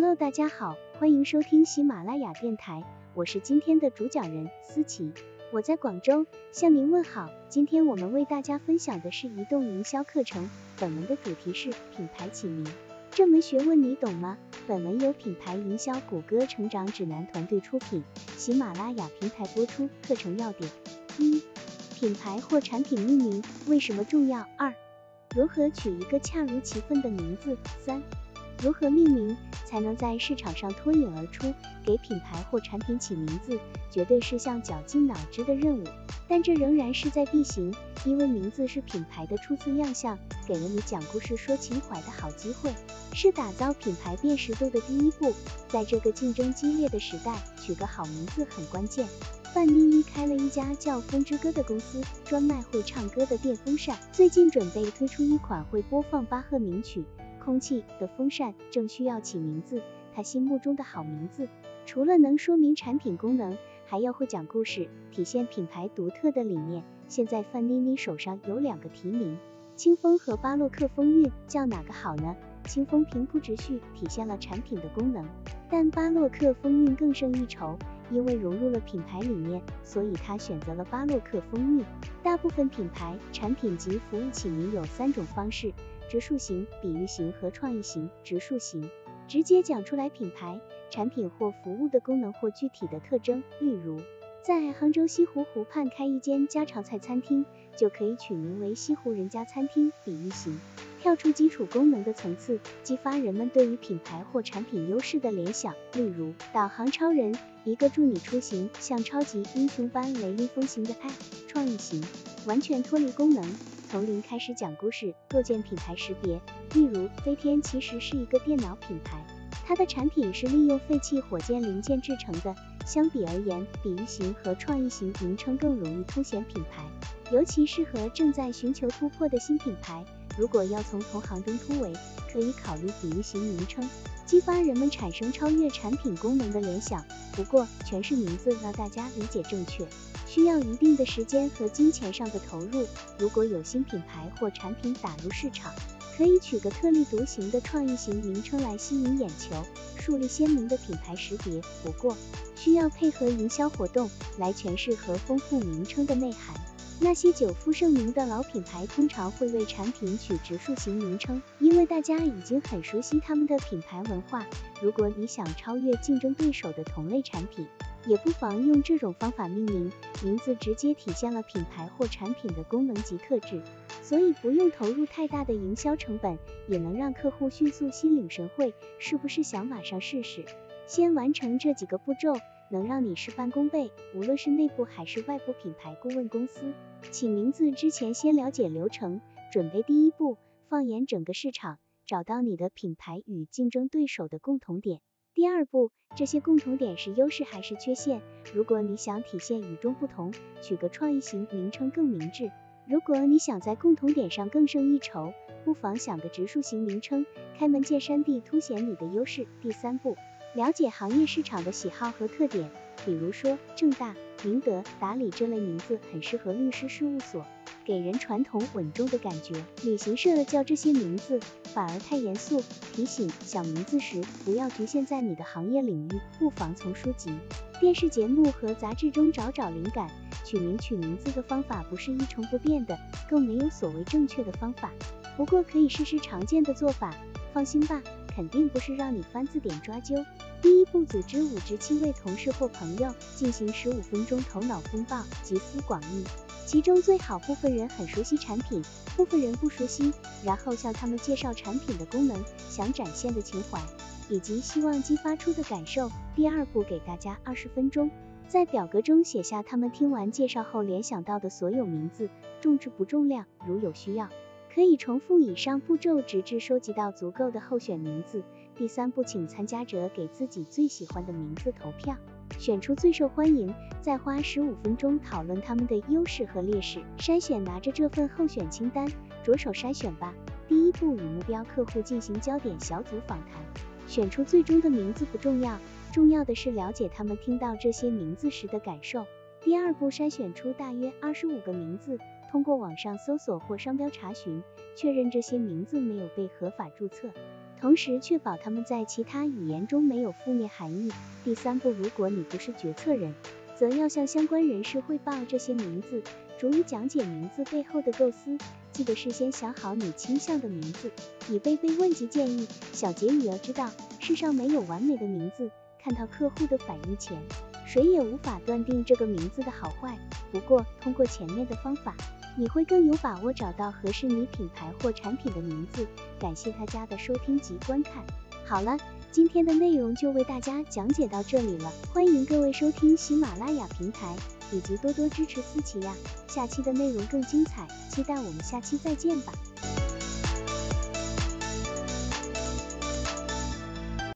Hello，大家好，欢迎收听喜马拉雅电台，我是今天的主讲人思琪，我在广州向您问好。今天我们为大家分享的是移动营销课程，本文的主题是品牌起名，这门学问你懂吗？本文由品牌营销谷歌成长指南团队出品，喜马拉雅平台播出。课程要点：一、品牌或产品命名为什么重要？二、如何取一个恰如其分的名字？三、如何命名才能在市场上脱颖而出？给品牌或产品起名字，绝对是项绞尽脑汁的任务，但这仍然势在必行，因为名字是品牌的初次亮相，给了你讲故事、说情怀的好机会，是打造品牌辨识度的第一步。在这个竞争激烈的时代，取个好名字很关键。范妮妮开了一家叫风之歌的公司，专卖会唱歌的电风扇，最近准备推出一款会播放巴赫名曲。空气的风扇正需要起名字，他心目中的好名字，除了能说明产品功能，还要会讲故事，体现品牌独特的理念。现在范妮妮手上有两个提名，清风和巴洛克风韵，叫哪个好呢？清风平铺直叙，体现了产品的功能，但巴洛克风韵更胜一筹，因为融入了品牌理念，所以他选择了巴洛克风韵。大部分品牌、产品及服务起名有三种方式。直述型、比喻型和创意型。直述型，直接讲出来品牌、产品或服务的功能或具体的特征。例如，在杭州西湖湖畔开一间家常菜餐厅，就可以取名为西湖人家餐厅。比喻型，跳出基础功能的层次，激发人们对于品牌或产品优势的联想。例如，导航超人，一个助你出行像超级英雄般雷厉风行的 App。创意型，完全脱离功能。从零开始讲故事，构建品牌识别。例如，飞天其实是一个电脑品牌，它的产品是利用废弃火箭零件制成的。相比而言，比喻型和创意型名称更容易凸显品牌，尤其适合正在寻求突破的新品牌。如果要从同行中突围，可以考虑比喻型名称，激发人们产生超越产品功能的联想。不过，全是名字让大家理解正确。需要一定的时间和金钱上的投入。如果有新品牌或产品打入市场，可以取个特立独行的创意型名称来吸引眼球，树立鲜明的品牌识别。不过，需要配合营销活动来诠释和丰富名称的内涵。那些久负盛名的老品牌通常会为产品取直述型名称，因为大家已经很熟悉他们的品牌文化。如果你想超越竞争对手的同类产品，也不妨用这种方法命名，名字直接体现了品牌或产品的功能及特质，所以不用投入太大的营销成本，也能让客户迅速心领神会。是不是想马上试试？先完成这几个步骤，能让你事半功倍。无论是内部还是外部品牌顾问公司，起名字之前先了解流程，准备第一步，放眼整个市场，找到你的品牌与竞争对手的共同点。第二步，这些共同点是优势还是缺陷？如果你想体现与众不同，取个创意型名称更明智。如果你想在共同点上更胜一筹，不妨想个直述型名称，开门见山地凸显你的优势。第三步，了解行业市场的喜好和特点，比如说正大、明德、达理这类名字很适合律师事务所。给人传统稳重的感觉。旅行社叫这些名字反而太严肃。提醒：想名字时不要局限在你的行业领域，不妨从书籍、电视节目和杂志中找找灵感。取名取名字的方法不是一成不变的，更没有所谓正确的方法。不过可以试试常见的做法。放心吧，肯定不是让你翻字典抓阄。第一步，组织五至七位同事或朋友，进行十五分钟头脑风暴，集思广益。其中最好部分人很熟悉产品，部分人不熟悉，然后向他们介绍产品的功能、想展现的情怀，以及希望激发出的感受。第二步，给大家二十分钟，在表格中写下他们听完介绍后联想到的所有名字，重质不重量。如有需要，可以重复以上步骤，直至收集到足够的候选名字。第三步，请参加者给自己最喜欢的名字投票。选出最受欢迎，再花十五分钟讨论他们的优势和劣势。筛选拿着这份候选清单，着手筛选吧。第一步，与目标客户进行焦点小组访谈。选出最终的名字不重要，重要的是了解他们听到这些名字时的感受。第二步，筛选出大约二十五个名字，通过网上搜索或商标查询，确认这些名字没有被合法注册。同时确保它们在其他语言中没有负面含义。第三步，如果你不是决策人，则要向相关人士汇报这些名字，逐一讲解名字背后的构思。记得事先想好你倾向的名字，以备被问及建议。小结语要知道，世上没有完美的名字，看到客户的反应前，谁也无法断定这个名字的好坏。不过，通过前面的方法，你会更有把握找到合适你品牌或产品的名字。感谢大家的收听及观看。好了，今天的内容就为大家讲解到这里了，欢迎各位收听喜马拉雅平台。以及多多支持思琪呀，下期的内容更精彩，期待我们下期再见吧。